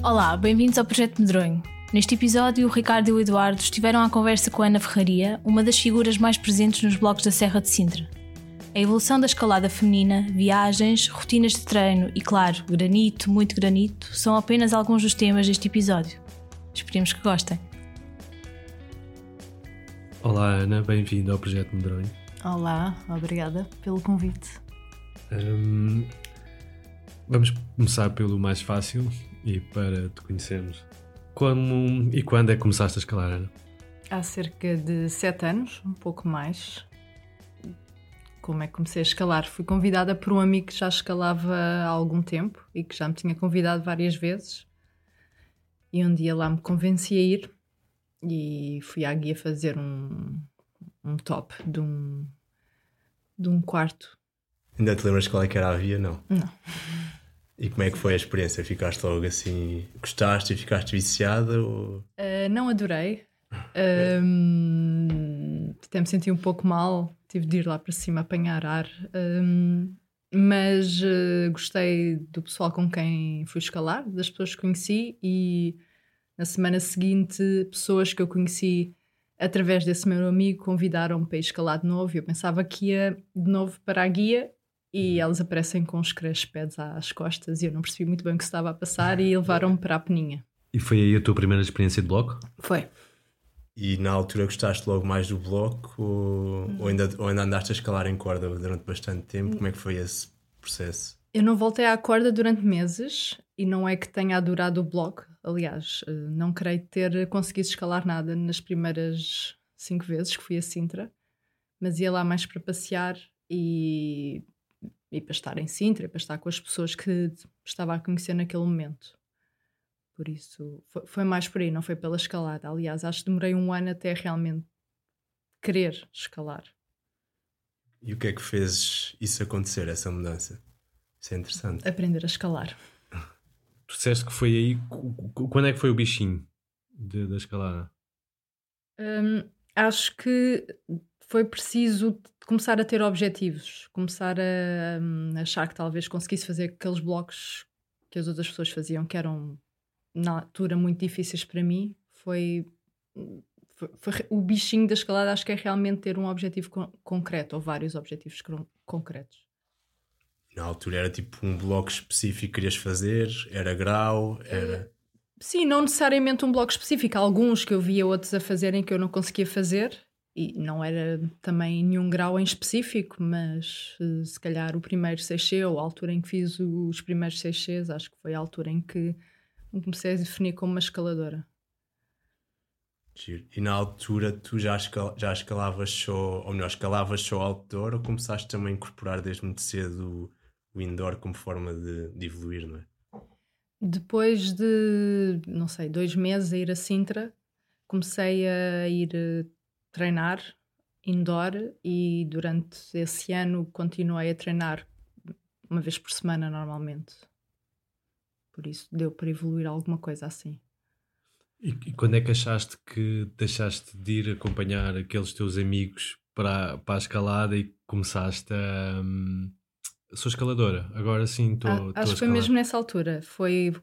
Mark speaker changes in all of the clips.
Speaker 1: Olá, bem-vindos ao Projeto Medronho. Neste episódio, o Ricardo e o Eduardo estiveram à conversa com a Ana Ferraria, uma das figuras mais presentes nos blogs da Serra de Sintra. A evolução da escalada feminina, viagens, rotinas de treino e, claro, granito, muito granito, são apenas alguns dos temas deste episódio. Esperemos que gostem.
Speaker 2: Olá Ana, bem-vinda ao Projeto Medronho.
Speaker 1: Olá, obrigada pelo convite.
Speaker 2: Um, vamos começar pelo mais fácil e para te conhecermos. Como e quando é que começaste a escalar, Ana?
Speaker 3: Há cerca de sete anos, um pouco mais. Como é que comecei a escalar? Fui convidada por um amigo que já escalava há algum tempo e que já me tinha convidado várias vezes. E um dia lá me convenci a ir e fui à guia fazer um, um top de um, de um quarto.
Speaker 4: Ainda te lembras qual é que era a via? Não.
Speaker 3: Não.
Speaker 4: E como é que foi a experiência? Ficaste logo assim, gostaste e ficaste viciada? Ou...
Speaker 3: Uh, não adorei. Um, até me senti um pouco mal, tive de ir lá para cima apanhar ar. Um, mas uh, gostei do pessoal com quem fui escalar, das pessoas que conheci e na semana seguinte, pessoas que eu conheci através desse meu amigo convidaram-me para ir escalar de novo. Eu pensava que ia de novo para a guia e uhum. elas aparecem com os crash às costas e eu não percebi muito bem o que se estava a passar e levaram-me para a peninha.
Speaker 2: E foi aí a tua primeira experiência de bloco?
Speaker 3: Foi.
Speaker 4: E na altura gostaste logo mais do bloco ou, ou, ainda, ou ainda andaste a escalar em corda durante bastante tempo? Como é que foi esse processo?
Speaker 3: Eu não voltei à corda durante meses e não é que tenha adorado o bloco. Aliás, eh, não creio ter conseguido escalar nada nas primeiras cinco vezes que fui a Sintra, mas ia lá mais para passear e e para estar em Sintra, para estar com as pessoas que estava a conhecer naquele momento. Por isso, foi, foi, mais por aí, não foi pela escalada. Aliás, acho que demorei um ano até realmente querer escalar.
Speaker 4: E o que é que fez isso acontecer, essa mudança? Isso é interessante.
Speaker 3: Aprender a escalar.
Speaker 2: Tu disseste que foi aí. Quando é que foi o bichinho de, da escalada?
Speaker 3: Hum, acho que foi preciso começar a ter objetivos, começar a, hum, achar que talvez conseguisse fazer aqueles blocos que as outras pessoas faziam, que eram na altura muito difíceis para mim. Foi, foi, foi o bichinho da escalada, acho que é realmente ter um objetivo con concreto, ou vários objetivos concretos.
Speaker 4: Na altura era tipo um bloco específico que querias fazer, era grau, era.
Speaker 3: Sim, não necessariamente um bloco específico. Alguns que eu via outros a fazerem que eu não conseguia fazer, e não era também nenhum grau em específico, mas eh, se calhar o primeiro 6C ou a altura em que fiz os primeiros 6Cs, acho que foi a altura em que me comecei a definir como uma escaladora.
Speaker 4: E na altura tu já, escal já escalavas só, ou melhor, escalavas só outdoor ou começaste também a incorporar desde muito cedo o indoor como forma de, de evoluir, não é?
Speaker 3: Depois de, não sei, dois meses a ir a Sintra, comecei a ir eh, treinar indoor e durante esse ano continuei a treinar uma vez por semana normalmente. Por isso deu para evoluir alguma coisa assim.
Speaker 2: E, e quando é que achaste que deixaste de ir acompanhar aqueles teus amigos para, para a escalada e começaste a. Hum, sou escaladora, agora sim estou.
Speaker 3: Ah, acho que foi mesmo nessa altura. Foi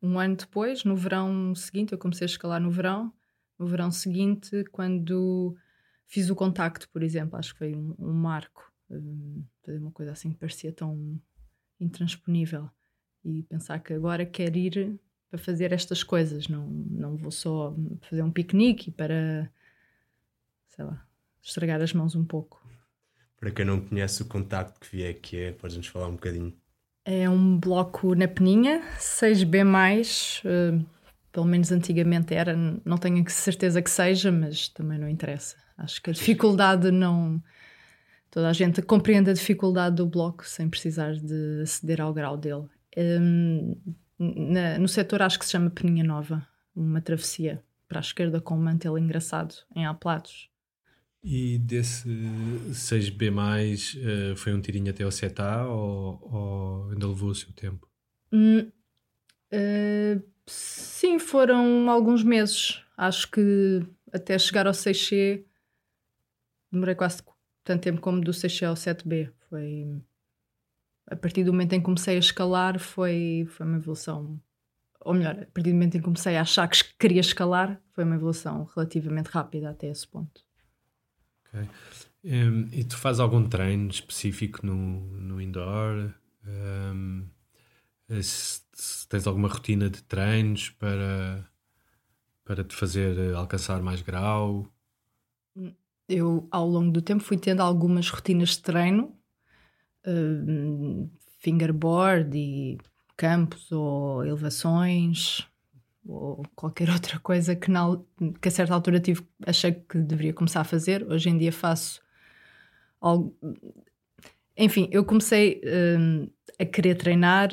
Speaker 3: um ano depois, no verão seguinte, eu comecei a escalar no verão no verão seguinte, quando fiz o contacto, por exemplo, acho que foi um, um marco, um, fazer uma coisa assim que parecia tão intransponível e pensar que agora quero ir para fazer estas coisas, não, não vou só fazer um piquenique para, sei lá, estragar as mãos um pouco.
Speaker 4: Para quem não conhece o contacto que vier que é, podes-nos falar um bocadinho?
Speaker 3: É um bloco na peninha, 6B+, uh, pelo menos antigamente era, não tenho certeza que seja, mas também não interessa. Acho que a dificuldade não. Toda a gente compreende a dificuldade do bloco sem precisar de aceder ao grau dele. Um, na, no setor acho que se chama Peninha Nova, uma travessia para a esquerda com um mantel engraçado em Aplatos.
Speaker 2: E desse 6B, uh, eh, foi um tirinho até ao 7A ou, ou ainda levou o seu tempo?
Speaker 3: Hum, uh, Sim, foram alguns meses. Acho que até chegar ao 6C demorei quase tanto tempo como do 6C ao 7B. Foi a partir do momento em que comecei a escalar foi, foi uma evolução ou melhor, a partir do momento em que comecei a achar que queria escalar, foi uma evolução relativamente rápida até esse ponto.
Speaker 2: Ok. Um, e tu fazes algum treino específico no, no indoor? Um, se, se tens alguma rotina de treinos para, para te fazer alcançar mais grau?
Speaker 3: Eu, ao longo do tempo, fui tendo algumas rotinas de treino, uh, fingerboard e campos ou elevações ou qualquer outra coisa que, na, que a certa altura tive, achei que deveria começar a fazer. Hoje em dia faço algo. Enfim, eu comecei uh, a querer treinar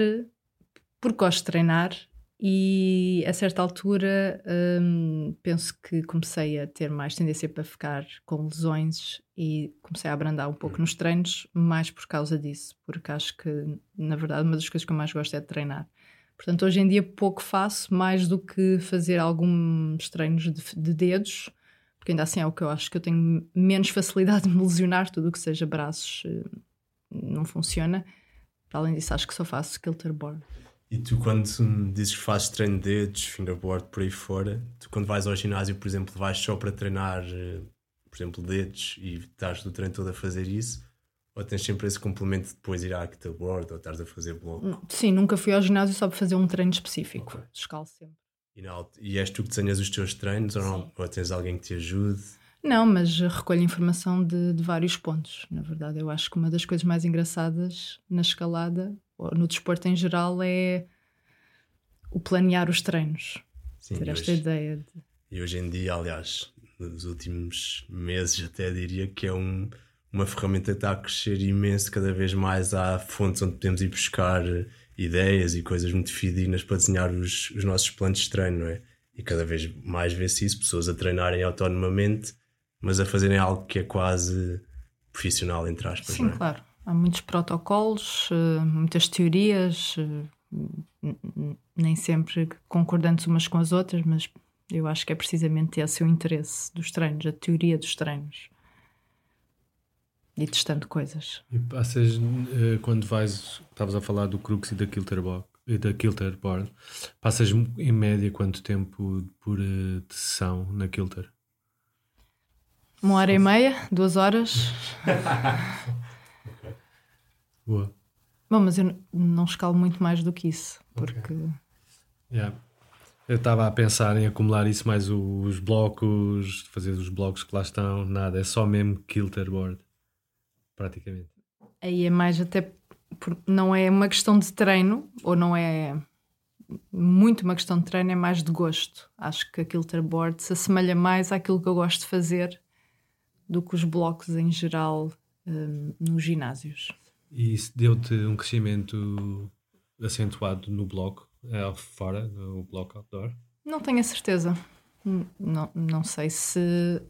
Speaker 3: porque gosto de treinar e a certa altura um, penso que comecei a ter mais tendência para ficar com lesões e comecei a abrandar um pouco nos treinos, mais por causa disso, porque acho que, na verdade, uma das coisas que eu mais gosto é de treinar. Portanto, hoje em dia pouco faço, mais do que fazer alguns treinos de, de dedos, porque ainda assim é o que eu acho que eu tenho menos facilidade de me lesionar, tudo o que seja braços eh, não funciona. Para além disso, acho que só faço kilterboard.
Speaker 4: E tu, quando dizes que fazes treino de dedos, fingerboard, por aí fora, tu, quando vais ao ginásio, por exemplo, vais só para treinar, eh, por exemplo, dedos e estás do treino todo a fazer isso? Ou tens sempre esse complemento de depois ir à board ou estás a fazer bloco?
Speaker 3: Sim, nunca fui ao ginásio só para fazer um treino específico. Okay. Escalo sempre.
Speaker 4: E, não, e és tu que desenhas os teus treinos ou, não, ou tens alguém que te ajude?
Speaker 3: Não, mas recolho informação de, de, vários pontos. Na verdade, eu acho que uma das coisas mais engraçadas na escalada no desporto em geral, é o planear os treinos. Sim, ter esta
Speaker 4: hoje,
Speaker 3: ideia. De...
Speaker 4: E hoje em dia, aliás, nos últimos meses, até diria que é um, uma ferramenta que está a crescer imenso. Cada vez mais há fontes onde podemos ir buscar ideias e coisas muito fidedignas para desenhar os, os nossos planos de treino, não é? E cada vez mais vê-se isso, pessoas a treinarem autonomamente, mas a fazerem algo que é quase profissional, entre aspas.
Speaker 3: Sim,
Speaker 4: é?
Speaker 3: claro. Há muitos protocolos, eh, muitas teorias, eh, nem sempre concordantes umas com as outras, mas eu acho que é precisamente esse o interesse dos treinos, a teoria dos treinos. E testando coisas.
Speaker 2: E passas, eh, quando vais, estavas a falar do Crux e da Kilterboard, e da Kilterboard, passas em média quanto tempo por sessão na Kilter?
Speaker 3: Uma hora e meia, duas horas.
Speaker 2: Boa.
Speaker 3: Bom, mas eu não escalo muito mais do que isso, porque. Okay.
Speaker 2: Yeah. Eu estava a pensar em acumular isso mais os blocos, fazer os blocos que lá estão, nada, é só mesmo kilterboard, praticamente.
Speaker 3: Aí é mais até. Não é uma questão de treino, ou não é muito uma questão de treino, é mais de gosto. Acho que a kilterboard se assemelha mais àquilo que eu gosto de fazer do que os blocos em geral um, nos ginásios.
Speaker 2: E isso deu-te um crescimento acentuado no bloco, é, fora, no bloco outdoor?
Speaker 3: Não tenho a certeza. Não, não sei se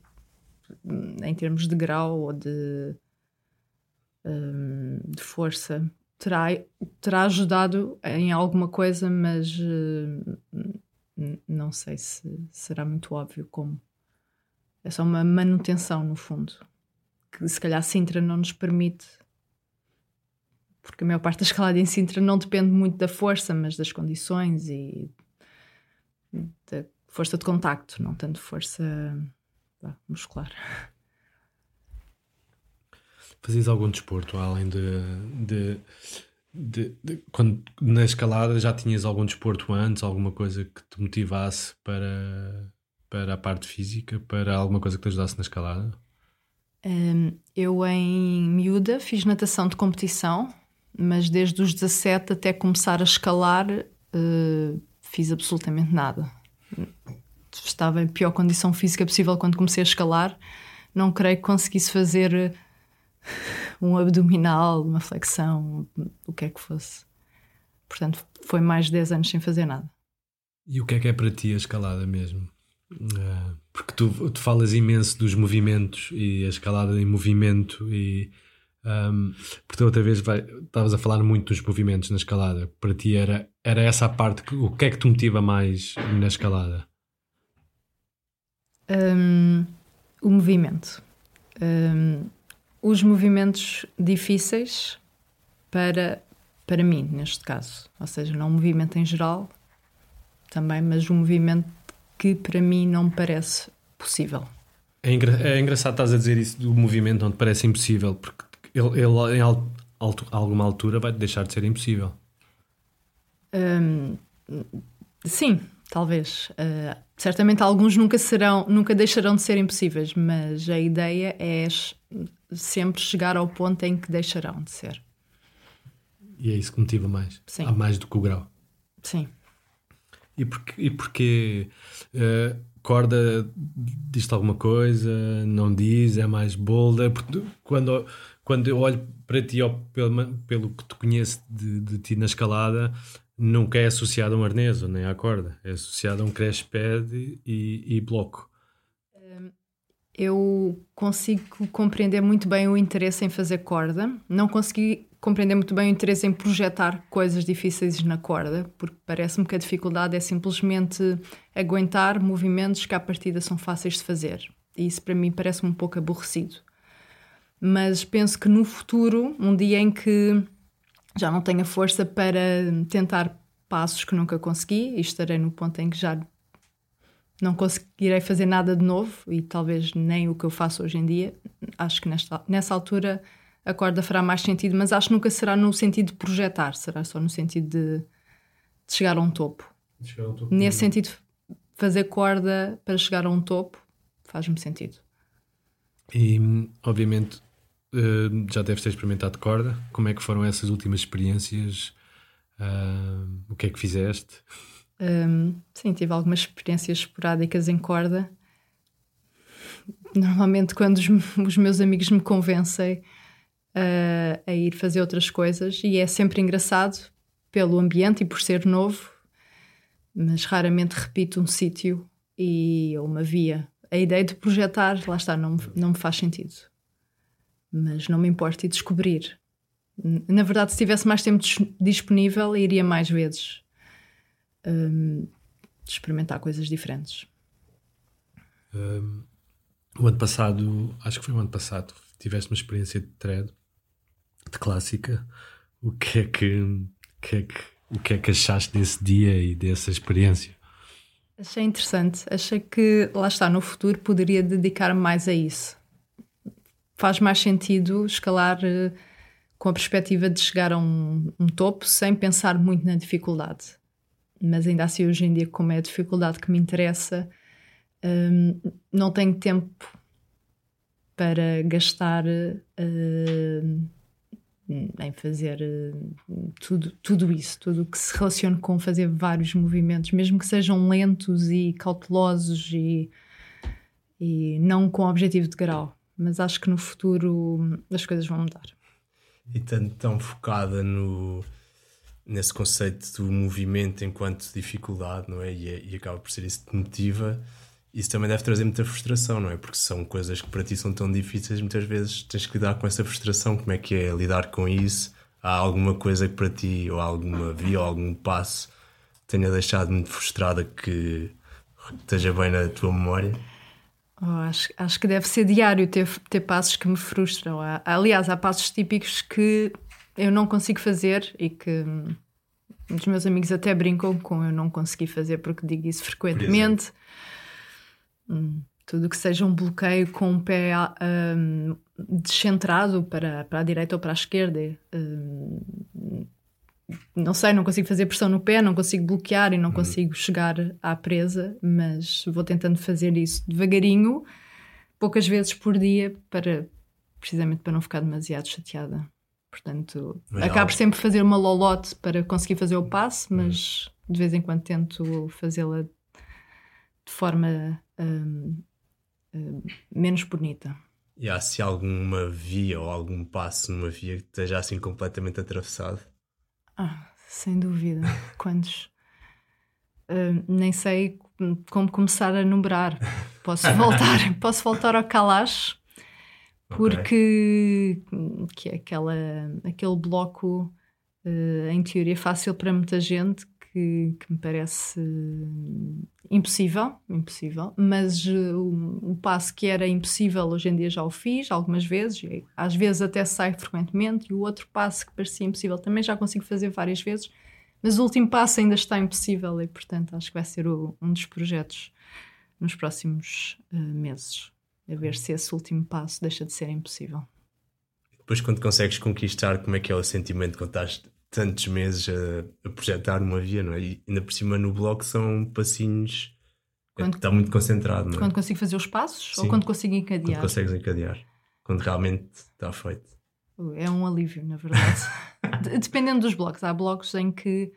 Speaker 3: em termos de grau ou de, um, de força terá, terá ajudado em alguma coisa, mas uh, não sei se será muito óbvio como. É só uma manutenção, no fundo. Que se calhar Sintra não nos permite porque a maior parte da escalada em Sintra não depende muito da força, mas das condições e da força de contacto, não tanto força muscular.
Speaker 2: Fazias algum desporto além de, de, de, de, quando na escalada já tinhas algum desporto antes, alguma coisa que te motivasse para, para a parte física, para alguma coisa que te ajudasse na escalada?
Speaker 3: Um, eu em miúda fiz natação de competição mas desde os 17 até começar a escalar, uh, fiz absolutamente nada. Estava em pior condição física possível quando comecei a escalar. Não creio que conseguisse fazer eh, um abdominal, uma flexão, o que é que fosse. Portanto, foi mais de 10 anos sem fazer nada.
Speaker 2: E o que é que é para ti a escalada mesmo? Uh, porque tu, tu falas imenso dos movimentos e a escalada em movimento e um, porque outra vez estavas a falar muito dos movimentos na escalada. Para ti era, era essa a parte. Que, o que é que te motiva mais na escalada?
Speaker 3: Um, o movimento. Um, os movimentos difíceis para, para mim, neste caso. Ou seja, não o movimento em geral, também, mas um movimento que para mim não me parece possível.
Speaker 2: É, engra é engraçado estás a dizer isso do movimento onde parece impossível, porque ele, ele em al alto, alguma altura vai deixar de ser impossível.
Speaker 3: Hum, sim, talvez. Uh, certamente alguns nunca serão, nunca deixarão de ser impossíveis, mas a ideia é sempre chegar ao ponto em que deixarão de ser.
Speaker 2: E é isso que motiva mais.
Speaker 3: Sim.
Speaker 2: Há mais do que o grau.
Speaker 3: Sim.
Speaker 2: E porque, e porque uh, corda diz alguma coisa, não diz, é mais bolda. Porque quando, quando eu olho para ti, ou pelo, pelo que te conheço de, de ti na escalada, nunca é associado a um arnês nem à corda, é associado a um crash pad e, e bloco.
Speaker 3: Eu consigo compreender muito bem o interesse em fazer corda, não consegui compreender muito bem o interesse em projetar coisas difíceis na corda, porque parece-me que a dificuldade é simplesmente aguentar movimentos que à partida são fáceis de fazer. E isso para mim parece-me um pouco aborrecido. Mas penso que no futuro, um dia em que já não tenho a força para tentar passos que nunca consegui e estarei no ponto em que já não conseguirei fazer nada de novo e talvez nem o que eu faço hoje em dia. Acho que nesta, nessa altura a corda fará mais sentido, mas acho que nunca será no sentido de projetar, será só no sentido de, de chegar a um topo.
Speaker 2: Chegar a um topo
Speaker 3: Nesse sentido, fazer corda para chegar a um topo faz-me sentido.
Speaker 2: E, obviamente, uh, já deves ter experimentado corda. Como é que foram essas últimas experiências? Uh, o que é que fizeste?
Speaker 3: Um, sim, tive algumas experiências esporádicas em corda. Normalmente, quando os, os meus amigos me convencem uh, a ir fazer outras coisas, e é sempre engraçado pelo ambiente e por ser novo, mas raramente repito um sítio e uma via. A ideia de projetar, lá está, não, não me faz sentido mas não me importo e descobrir. Na verdade, se tivesse mais tempo disponível, iria mais vezes um, experimentar coisas diferentes.
Speaker 2: Um, o ano passado, acho que foi o ano passado, tiveste uma experiência de thread, de clássica. O que é que, que, é que, o que é que achaste desse dia e dessa experiência?
Speaker 3: Achei interessante. Achei que, lá está, no futuro poderia dedicar mais a isso faz mais sentido escalar uh, com a perspectiva de chegar a um, um, topo sem pensar muito na dificuldade. Mas ainda assim, hoje em dia, como é a dificuldade que me interessa, um, não tenho tempo para gastar uh, em fazer uh, tudo, tudo isso, tudo o que se relaciona com fazer vários movimentos, mesmo que sejam lentos e cautelosos e, e não com objetivo de grau mas acho que no futuro as coisas vão mudar.
Speaker 4: E tanto tão focada no, nesse conceito do movimento enquanto dificuldade, não é? E, é, e, acaba por ser isso que te motiva. Isso também deve trazer muita frustração, não é? Porque são coisas que para ti são tão difíceis, muitas vezes tens que lidar com essa frustração. Como é que é lidar com isso? Há alguma coisa que para ti, ou alguma via, ou algum passo, tenha deixado muito frustrada que esteja bem na tua memória?
Speaker 3: Oh, acho, acho que deve ser diário ter, ter passos que me frustram. Há, aliás, há passos típicos que eu não consigo fazer e que hum, os meus amigos até brincam com eu não consegui fazer porque digo isso frequentemente. Hum, tudo que seja um bloqueio com um pé um, descentrado para, para a direita ou para a esquerda. Um, não sei, não consigo fazer pressão no pé, não consigo bloquear e não uhum. consigo chegar à presa, mas vou tentando fazer isso devagarinho, poucas vezes por dia, para precisamente para não ficar demasiado chateada. Portanto, é acabo sempre fazer uma lolote para conseguir fazer o passe, uhum. mas de vez em quando tento fazê-la de forma um, um, menos bonita.
Speaker 4: E há se alguma via ou algum passo numa via que esteja assim completamente atravessado?
Speaker 3: Ah, sem dúvida. Quantos? Uh, nem sei como começar a numerar. Posso voltar, posso voltar ao Kalash, porque okay. que é aquela, aquele bloco uh, em teoria fácil para muita gente que, que me parece impossível, impossível, mas uh, o, o, passo que era impossível hoje em dia já o fiz algumas vezes, às vezes até sai frequentemente, e o outro passo que parecia impossível também já consigo fazer várias vezes, Mas o último passo ainda está impossível e, portanto, acho que vai ser o, um dos projetos nos próximos uh, meses. A ver se esse último passo deixa de ser impossível.
Speaker 4: Depois, quando consegues conquistar, como é que é o sentimento quando estás tantos meses a, a projetar numa via, não é? E ainda por cima no bloco são passinhos. É quando, é está muito concentrado, não é?
Speaker 3: Quando consigo fazer os passos Sim. ou quando consigo encadear?
Speaker 4: Quando consegues encadear. Quando realmente está feito.
Speaker 3: É um alívio, na verdade. Dependendo dos blocos. Há blocos em que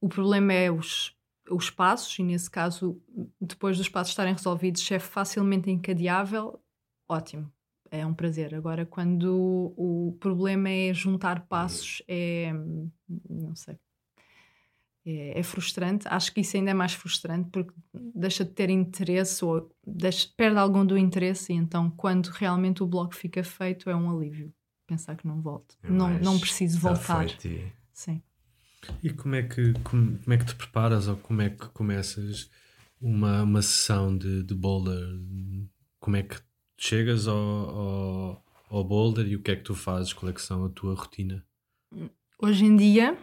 Speaker 3: o problema é os, os passos, e nesse caso, depois dos passos estarem resolvidos, se é facilmente encadeável, ótimo. É um prazer. Agora, quando o problema é juntar passos, é. Não sei. É, é, frustrante. Acho que isso ainda é mais frustrante porque deixa de ter interesse ou deixa, perde algum do interesse, e então, quando realmente o bloco fica feito, é um alívio pensar que não volto. É não, não preciso voltar. E... Sim.
Speaker 2: E como é, que, como, como, é que te preparas ou como é que começas uma, uma sessão de, de boulder? Como é que chegas ao, ao, ao boulder e o que é que tu fazes? Qual é que são a tua rotina?
Speaker 3: Hoje em dia,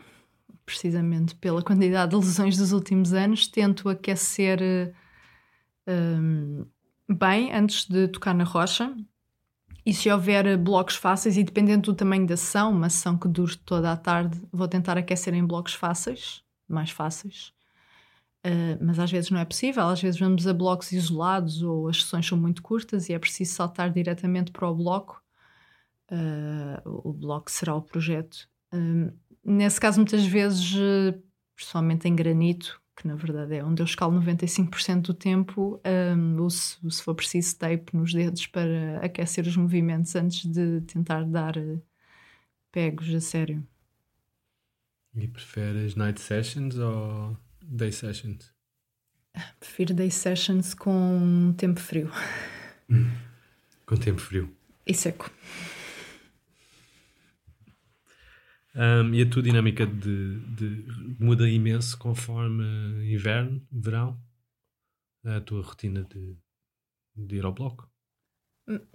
Speaker 3: precisamente pela quantidade de lesões dos últimos anos, tento aquecer um, bem antes de tocar na rocha. E se houver blocos fáceis, e dependendo do tamanho da sessão, uma sessão que dure toda a tarde, vou tentar aquecer em blocos fáceis, mais fáceis. Uh, mas às vezes não é possível, às vezes vamos a blocos isolados ou as sessões são muito curtas e é preciso saltar diretamente para o bloco. Uh, o bloco será o projeto. Uh, nesse caso, muitas vezes, principalmente em granito, que na verdade é onde eu escalo 95% do tempo, um, uso, se for preciso, tape nos dedos para aquecer os movimentos antes de tentar dar pegos a sério.
Speaker 2: E preferes night sessions ou day sessions?
Speaker 3: Prefiro day sessions com tempo frio.
Speaker 2: Hum, com tempo frio.
Speaker 3: E seco.
Speaker 2: Um, e a tua dinâmica de, de, muda imenso conforme inverno, verão, a tua rotina de, de ir ao bloco?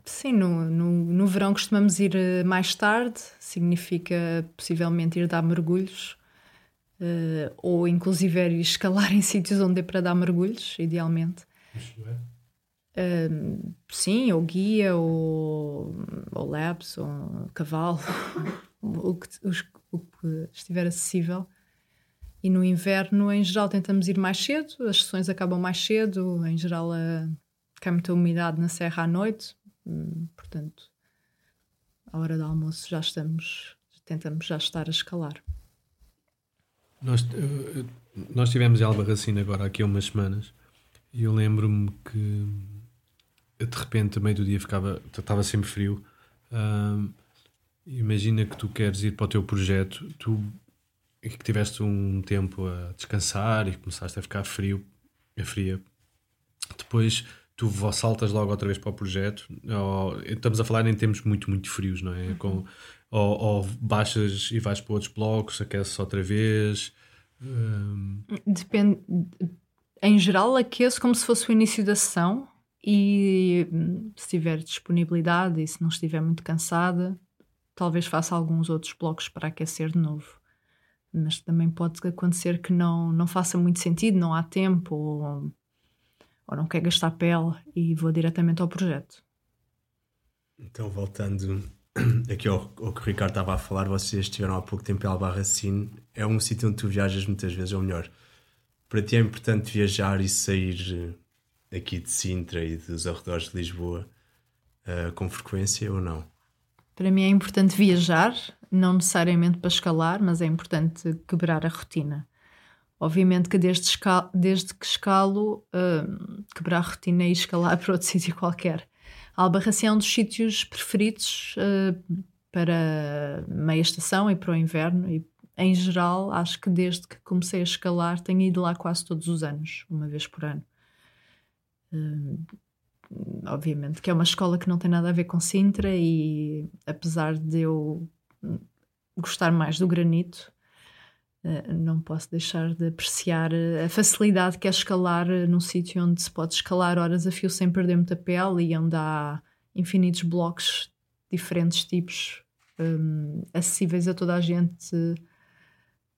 Speaker 3: Sim, no, no, no verão costumamos ir eh, mais tarde, significa possivelmente ir dar mergulhos, uh, ou inclusive ir escalar em sítios onde é para dar mergulhos, idealmente.
Speaker 2: Isto é?
Speaker 3: Uh, sim, ou guia, ou, ou labs, ou cavalo. o que, o que estiver acessível. E no inverno, em geral, tentamos ir mais cedo, as sessões acabam mais cedo, em geral, a, cai muita umidade na serra à noite, hum, portanto, à hora do almoço já estamos, tentamos já estar a escalar.
Speaker 2: Nós, eh, nós tivemos em Albarracina agora aqui há umas semanas e eu lembro-me que de repente, a meio do dia, ficava, estava sempre frio. Imagina que tu queres ir para o teu projeto, tu e que tiveste um tempo a descansar e começaste a ficar frio, a fria, depois tu saltas logo outra vez para o projeto. Ou, estamos a falar em tempos muito, muito frios, não é? Uhum. Com, ou, ou, baixas e vais para outros blocos, aqueces outra vez. Um...
Speaker 3: Depende. Em geral, aqueço como se fosse o início da sessão e hum, se tiver disponibilidade e se não estiver muito cansada, talvez faça alguns outros blocos para aquecer de novo. Mas também pode acontecer que não, não faça muito sentido, não há tempo ou, ou não quer gastar pele e vou diretamente ao projeto.
Speaker 4: Então, voltando aqui ao, ao que o Ricardo estava a falar, vocês estiveram há pouco tempo em Albarracine. É um sítio onde tu viajas muitas vezes, ou melhor, para ti é importante viajar e sair eh, aqui de Sintra e dos arredores de Lisboa uh, com frequência ou não?
Speaker 3: Para mim é importante viajar, não necessariamente para escalar, mas é importante quebrar a rotina. Obviamente que desde, desde que escalo, uh, quebrar a rotina e escalar para outro sítio qualquer. Albarracém é um dos sítios preferidos uh, para meia estação e para o inverno e em geral acho que desde que comecei a escalar tenho ido lá quase todos os anos, uma vez por ano. Uh, obviamente, que é uma escola que não tem nada a ver com Sintra e apesar de eu gostar mais do granito, eh, não posso deixar de apreciar eh, a facilidade que é escalar eh, num sítio onde se pode escalar horas a fio sem perder muita pele e onde há infinitos blocos diferentes tipos um, acessíveis a toda a gente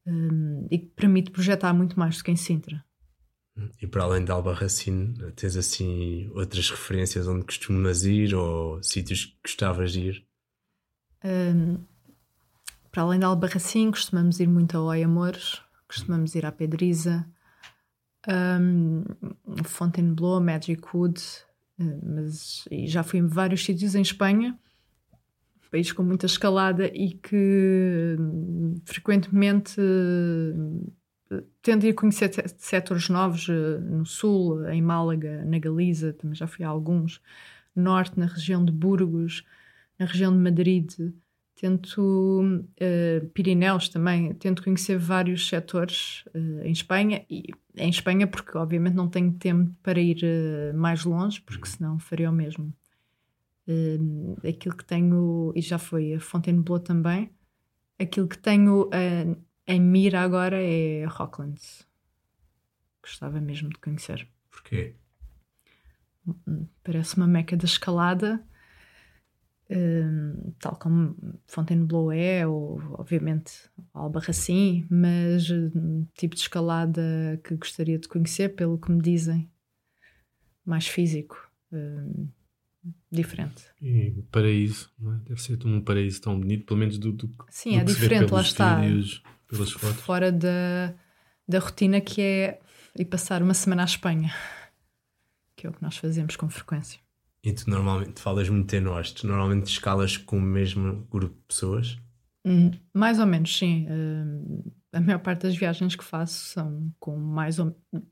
Speaker 3: um, e que permite projetar muito mais do que em Sintra.
Speaker 4: E para além de Albarracine, tens assim outras referências onde costumas ir ou sítios que gostavas de ir?
Speaker 3: Um, para além de Albarracine, costumamos ir muito ao Oi Amores, costumamos ir à Pedriza, um, Fontainebleau, Magic Wood, eh, mas já fui em vários sítios em Espanha, país com muita escalada e que hum, frequentemente uh, tendo ir conhecer setores novos uh, no sul, em Málaga, na Galiza, também já fui a alguns, norte, na região de Burgos, na região de Madrid, tento uh, Pirineus também, tento conhecer vários setores uh, em Espanha e em Espanha porque obviamente não tenho tempo para ir uh, mais longe porque uhum. senão faria o mesmo aquilo que tenho e já foi a Fontainebleau também aquilo que tenho em mira agora é Rocklands gostava mesmo de conhecer
Speaker 4: porquê?
Speaker 3: Hum, parece uma meca da escalada tal como Fontainebleau é, ou obviamente Albarracim, mas um tipo de escalada que gostaria de conhecer, pelo que me dizem, mais físico, diferente.
Speaker 2: E paraíso, não é? deve ser um paraíso tão bonito, pelo menos do, do
Speaker 3: Sim, do é diferente, lá está. Vídeos, pelas fotos. Fora da, da rotina que é ir passar uma semana à Espanha, que é o que nós fazemos com frequência.
Speaker 4: E tu normalmente falas muito em nós, tu normalmente escalas com o mesmo grupo de pessoas?
Speaker 3: Hum, mais ou menos, sim. Uh, a maior parte das viagens que faço são com mais ou uh,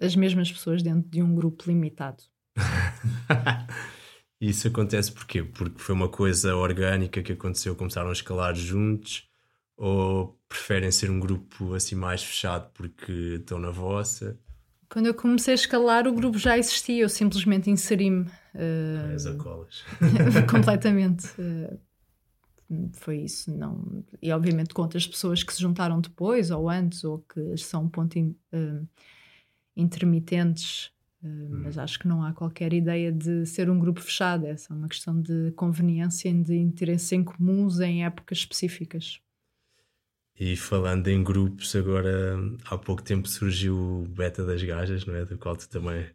Speaker 3: as mesmas pessoas dentro de um grupo limitado.
Speaker 4: Isso acontece porquê? Porque foi uma coisa orgânica que aconteceu, começaram a escalar juntos ou preferem ser um grupo assim mais fechado porque estão na vossa?
Speaker 3: Quando eu comecei a escalar, o grupo já existia, eu simplesmente inseri-me.
Speaker 4: Uh, As acolas.
Speaker 3: completamente. Uh, foi isso. Não... E obviamente com outras pessoas que se juntaram depois ou antes, ou que são um ponto in, uh, intermitentes. Hum. Mas acho que não há qualquer ideia de ser um grupo fechado, é só uma questão de conveniência e de interesse em comuns em épocas específicas.
Speaker 4: E falando em grupos, agora há pouco tempo surgiu o Beta das Gajas, não é? Do qual tu também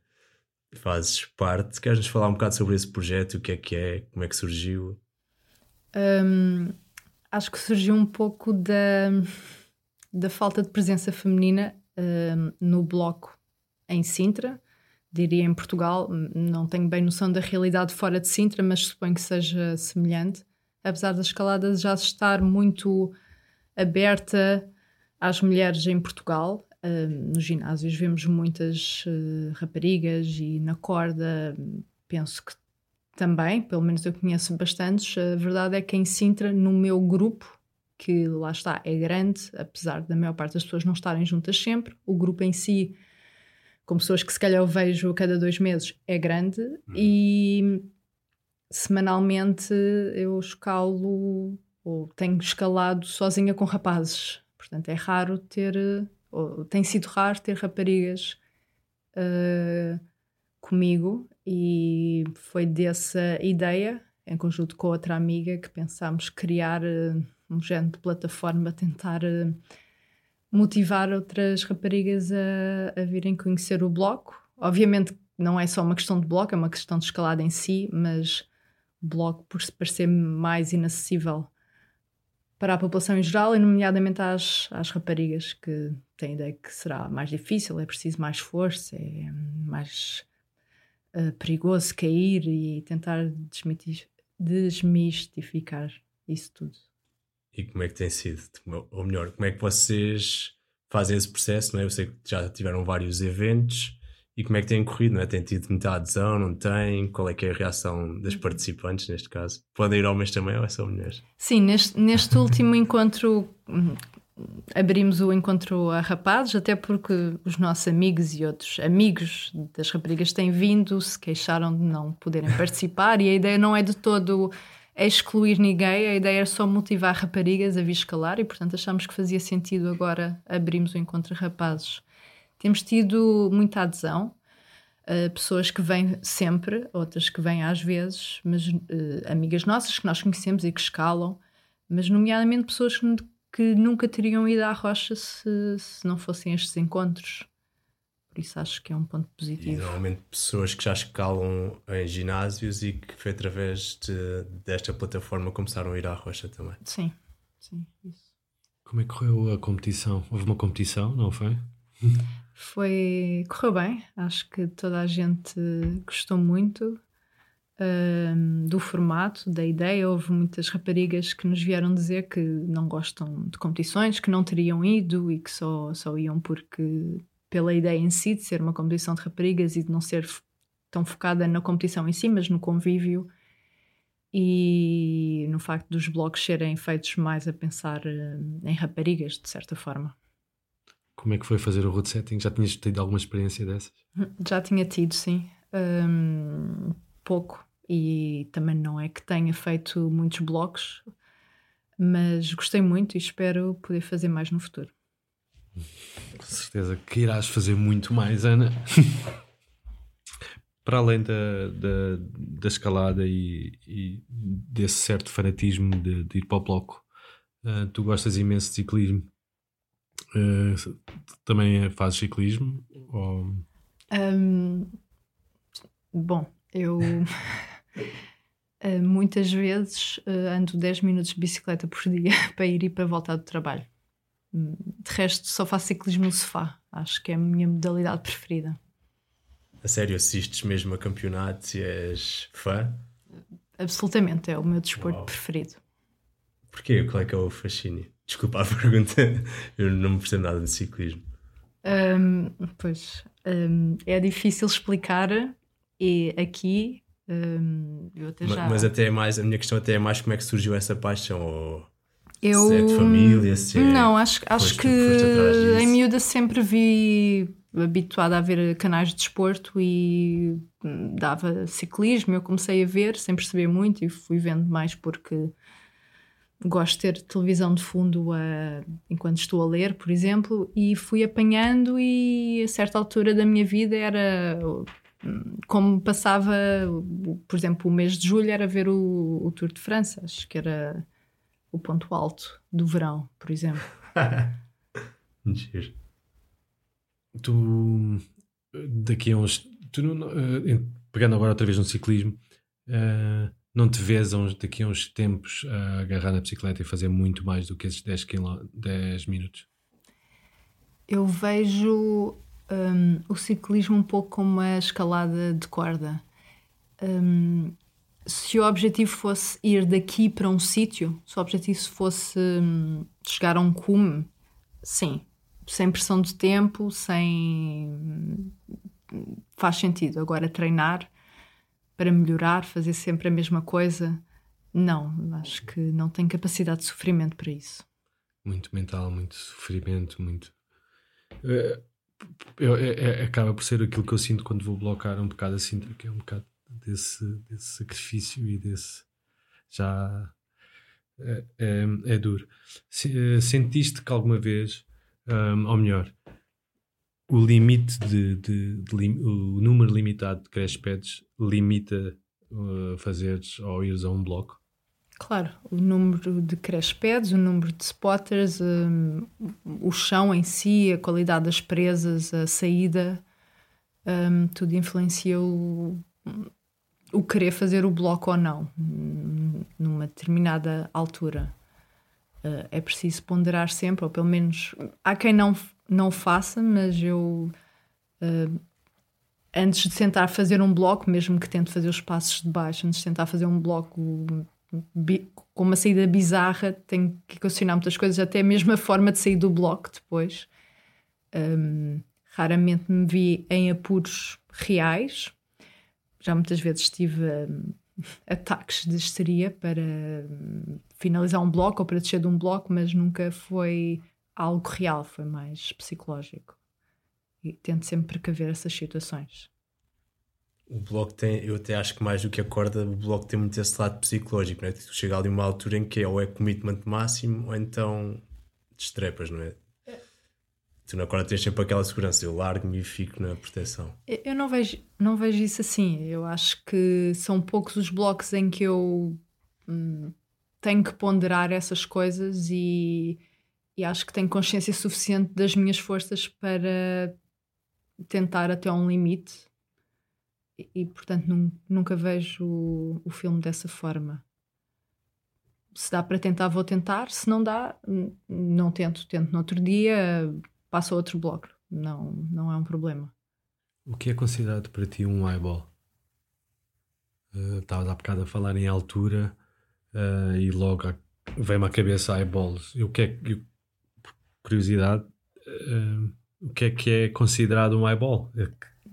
Speaker 4: fazes parte. Queres-nos falar um bocado sobre esse projeto? O que é que é? Como é que surgiu?
Speaker 3: Um, acho que surgiu um pouco da, da falta de presença feminina um, no bloco em Sintra, diria em Portugal. Não tenho bem noção da realidade fora de Sintra, mas suponho que seja semelhante. Apesar da escalada já estar muito aberta às mulheres em Portugal. Uh, nos ginásios vemos muitas uh, raparigas e na corda penso que também, pelo menos eu conheço bastantes. A verdade é que em Sintra, no meu grupo, que lá está, é grande, apesar da maior parte das pessoas não estarem juntas sempre, o grupo em si, com pessoas que se calhar eu vejo a cada dois meses, é grande uhum. e semanalmente eu escalo ou tenho escalado sozinha com rapazes. Portanto, é raro ter, ou tem sido raro ter raparigas uh, comigo e foi dessa ideia, em conjunto com outra amiga, que pensámos criar uh, um género de plataforma, tentar uh, motivar outras raparigas a, a virem conhecer o bloco. Obviamente não é só uma questão de bloco, é uma questão de escalada em si, mas o bloco por se parecer mais inacessível para a população em geral, e nomeadamente às, às raparigas que têm a ideia que será mais difícil, é preciso mais força, é mais uh, perigoso cair e tentar desmistificar isso tudo.
Speaker 4: E como é que tem sido? Ou melhor, como é que vocês fazem esse processo? Não é? Eu sei que já tiveram vários eventos e como é que tem corrido? Não é? Tem tido muita adesão? Não tem? Qual é que é a reação das participantes neste caso? Podem ir homens também ou é só mulheres?
Speaker 3: Sim, neste, neste último encontro hum, abrimos o encontro a rapazes, até porque os nossos amigos e outros amigos das raparigas têm vindo, se queixaram de não poderem participar e a ideia não é de todo excluir ninguém, a ideia é só motivar raparigas a vir escalar e portanto achamos que fazia sentido agora abrirmos o encontro a rapazes. Temos tido muita adesão, uh, pessoas que vêm sempre, outras que vêm às vezes, mas uh, amigas nossas que nós conhecemos e que escalam, mas nomeadamente pessoas que, que nunca teriam ido à rocha se, se não fossem estes encontros. Por isso acho que é um ponto
Speaker 4: E
Speaker 3: positivo.
Speaker 4: normalmente pessoas que já escalam em ginásios e que foi através de- desta plataforma começaram a ir à rocha também.
Speaker 3: Sim, sim, isso.
Speaker 2: Como é que correu a competição? Houve uma competição, não foi?
Speaker 3: Foi. correu bem, acho que toda a gente gostou muito do formato, da ideia. Houve muitas raparigas que nos vieram dizer que não gostam de competições, que não teriam ido e que só, só iam porque, pela ideia em si de ser uma competição de raparigas e de não ser tão focada na competição em si, mas no convívio e no facto dos blogs serem feitos mais a pensar hum, em raparigas, de certa forma.
Speaker 2: Como é que foi fazer o road setting? Já tinhas tido alguma experiência dessas?
Speaker 3: Já tinha tido, sim. Hum, pouco. E também não é que tenha feito muitos blogs, mas gostei muito e espero poder fazer mais no futuro.
Speaker 2: Com certeza que irás fazer muito mais, Ana. Para além da, da, da escalada e, e desse certo fanatismo de, de ir para o bloco, ah, tu gostas imenso de ciclismo. Ah, também fazes ciclismo? Ou...
Speaker 3: Hum, bom, eu muitas vezes eh, ando 10 minutos de bicicleta por dia para ir e para voltar do trabalho. De resto, só faço ciclismo no sofá. Acho que é a minha modalidade preferida.
Speaker 4: A sério, assistes mesmo a campeonatos e és fã?
Speaker 3: Absolutamente, é o meu desporto
Speaker 4: Uau.
Speaker 3: preferido.
Speaker 4: Porquê? Qual é que é o fascínio? Desculpa a pergunta, eu não me percebo nada de ciclismo.
Speaker 3: Hum, pois hum, é difícil explicar e aqui hum, até já
Speaker 4: Mas até mais, a minha questão até é mais como é que surgiu essa paixão, ou
Speaker 3: eu
Speaker 4: se é de família, se é...
Speaker 3: não acho acho que em miúda sempre vi habituada a ver canais de desporto e dava ciclismo eu comecei a ver sem perceber muito e fui vendo mais porque gosto de ter televisão de fundo a- enquanto estou a ler, por exemplo, e fui apanhando e a certa altura da minha vida era como passava, por exemplo, o mês de julho era ver o, o Tour de França, acho que era o ponto alto do verão, por exemplo.
Speaker 4: Giro.
Speaker 2: Tu, daqui a uns. Tu não- em- pegando agora outra vez no ciclismo, eh, não te vês a uns- daqui a uns tempos a agarrar na bicicleta e fazer muito mais do que esses 10, quiló- 10 minutos?
Speaker 3: Eu vejo hum, o ciclismo um pouco como uma escalada de corda. Hum, se o objetivo fosse ir daqui para um sítio, se o objetivo fosse hum, chegar a um cume, sim, sem pressão de tempo, sem. faz sentido. Agora, treinar para melhorar, fazer sempre a mesma coisa, não, acho que não tenho capacidade de sofrimento para isso.
Speaker 2: Muito mental, muito sofrimento, muito. Eh, é- é- acaba por ser aquilo que eu sinto quando vou blocar um bocado assim, que é um bocado desse, desse sacrifício e desse. Já. É, é, é duro. Eh, Sentiste que alguma vez, ahm, ou melhor, o limite de, de- de lim- o número limitado de crash pads limita uh, fazeres ou ires a um bloco?
Speaker 3: Claro, o número de crash pads, o número de spotters, hum, o chão em si, a qualidade das presas, a saída, hum, tudo influencia o, o querer fazer o bloco ou não, hum, numa determinada altura. Uh, é preciso ponderar sempre, ou pelo menos há quem não, não faça, mas eu uh, antes de tentar fazer um bloco, mesmo que tente fazer os passos de baixo, antes de tentar fazer um bloco com uma saída bizarra, tenho que questionar muitas coisas, até mesmo a forma de sair do bloco depois. Hum, raramente me vi em apuros reais. Já muitas vezes tive hum, ataques de histeria para finalizar um bloco ou para descer de um bloco, mas nunca foi algo real, foi mais psicológico. E tento sempre precaver essas situações.
Speaker 4: O bloco tem, eu até acho que mais do que a corda, o bloco tem muito esse lado psicológico, não é? Tu chega ali uma altura em que é ou é commitment máximo ou então destrepas, não é? Tu na corda tens sempre aquela segurança, eu largo-me e fico na proteção.
Speaker 3: Eu não vejo, não vejo isso assim. Eu acho que são poucos os blocos em que eu hum, tenho que ponderar essas coisas e, e acho que tenho consciência suficiente das minhas forças para tentar até um limite e, portanto num, nunca vejo o, o filme dessa forma. Se dá para tentar, vou tentar. Se não dá, não tento. Tento no outro dia, passo a outro bloco. Não, não é um problema.
Speaker 2: O que é considerado para ti um eyeball? Uh, estavas há bocado a falar em altura uh, e logo vem-me à cabeça eyeballs. E o que é que, curiosidade, uh, o que é que é considerado um eyeball?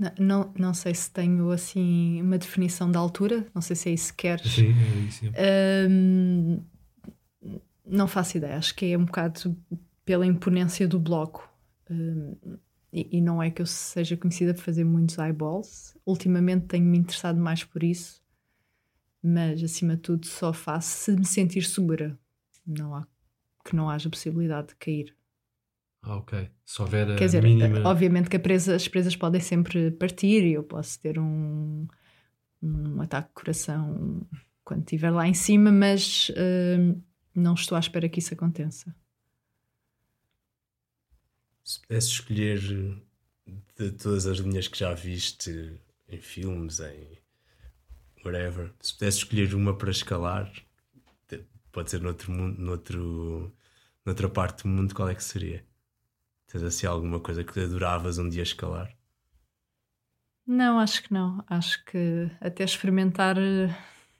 Speaker 3: Não, não, não, sei se tenho assim uma definição da altura, não sei se é isso que queres.
Speaker 2: Sim, é isso.
Speaker 3: Um, não faço ideia, acho que é um bocado pela imponência do bloco. Um, e, e, não é que eu seja conhecida por fazer muitos eyeballs. Ultimamente tenho-me interessado mais por isso, mas acima de tudo só faço se me sentir segura. Não há que não haja possibilidade de cair.
Speaker 2: Ah, ok. Se houver a
Speaker 3: Quer dizer,
Speaker 2: mínima...
Speaker 3: obviamente que presa, as presas podem sempre partir e eu posso ter um, um ataque de coração quando estiver lá em cima, mas uh, não estou à espera que isso aconteça.
Speaker 4: Se pudesse escolher de todas as linhas que já viste em filmes, em whatever, se pudesse escolher uma para escalar, pode ser noutro mundo, noutro, noutra parte do mundo, qual é que seria? Tens assim alguma coisa que adoravas um dia escalar?
Speaker 3: Não, acho que não. Acho que até experimentar eh,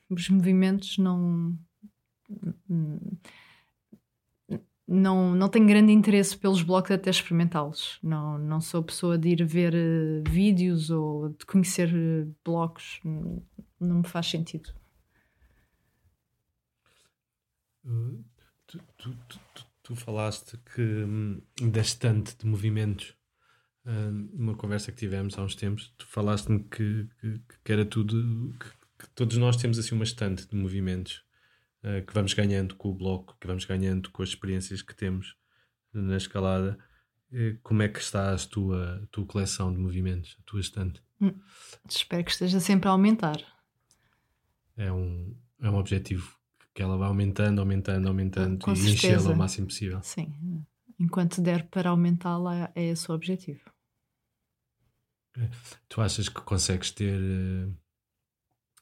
Speaker 3: os movimentos não. Não, não tenho grande interesse pelos blocos até experimentá-los. Não, não sou pessoa de ir ver uh, vídeos ou de conhecer uh, blocos. Não me faz sentido.
Speaker 2: Uh, tu, tu, tu, tu falaste que hum, da estante de movimentos, hum, numa conversa que tivemos há uns tempos, tu falaste-me que, que, que, era tudo, que, que, todos nós temos assim uma estante de movimentos uh, que vamos ganhando com o bloco, que vamos ganhando com as experiências que temos na escalada. Como é que está a tua, a tua coleção de movimentos, a tua estante? Hum,
Speaker 3: espero que esteja sempre a aumentar.
Speaker 2: É um, é um objetivo que ela vai aumentando, aumentando, aumentando Com e enchê-la o máximo possível.
Speaker 3: Sim, enquanto der para aumentá-la, é esse o objetivo.
Speaker 2: É. Tu achas que consegues ter eh,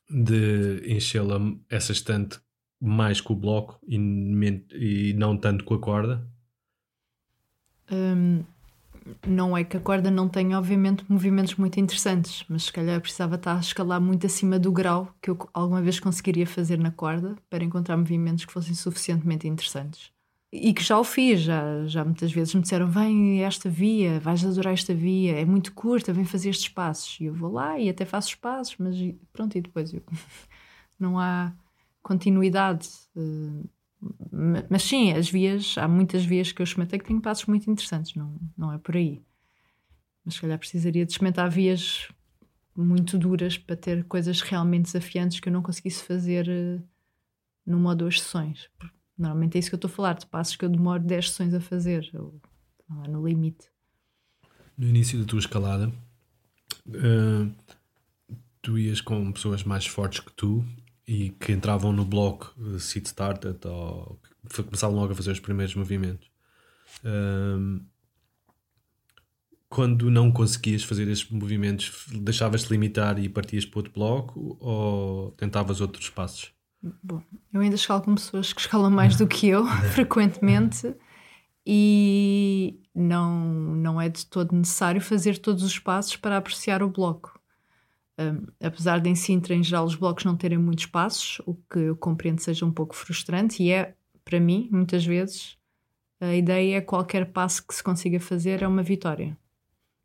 Speaker 2: de enchê-la essa estante mais com o bloco e, e não tanto com a corda?
Speaker 3: Hum, não é que a corda não tenha, obviamente, movimentos muito interessantes, mas se calhar precisava estar a escalar muito acima do grau que eu alguma vez conseguiria fazer na corda para encontrar movimentos que fossem suficientemente interessantes. E que já o fiz, já, já muitas vezes me disseram: vem esta via, vais adorar esta via, é muito curta, vem fazer estes passos. E eu vou lá e até faço os passos, mas pronto, e depois eu... não há continuidade. Mas sim, as vias, há muitas vias que eu experimentei que têm passos muito interessantes, não, não é por aí. Mas se calhar precisaria de experimentar vias muito duras para ter coisas realmente desafiantes que eu não conseguisse fazer uh, numa ou duas sessões. Normalmente é isso que eu estou a falar, de passos que eu demoro 10 sessões a fazer, ou, lá no limite.
Speaker 2: No início da tua escalada, uh, tu ias com pessoas mais fortes que tu e que entravam no bloco uh, seat started ou que começavam logo a fazer os primeiros movimentos. Um, quando não conseguias fazer esses movimentos, deixavas-te limitar e partias para outro bloco ou tentavas outros passos?
Speaker 3: Bom, eu ainda escalo com pessoas que escalam mais do que eu, frequentemente, e não, não é de todo necessário fazer todos os passos para apreciar o bloco. Um, apesar de em Sintra, em geral, os blocos não terem muitos passos, o que eu compreendo seja um pouco frustrante, e é, para mim, muitas vezes, a ideia é qualquer passo que se consiga fazer é uma vitória.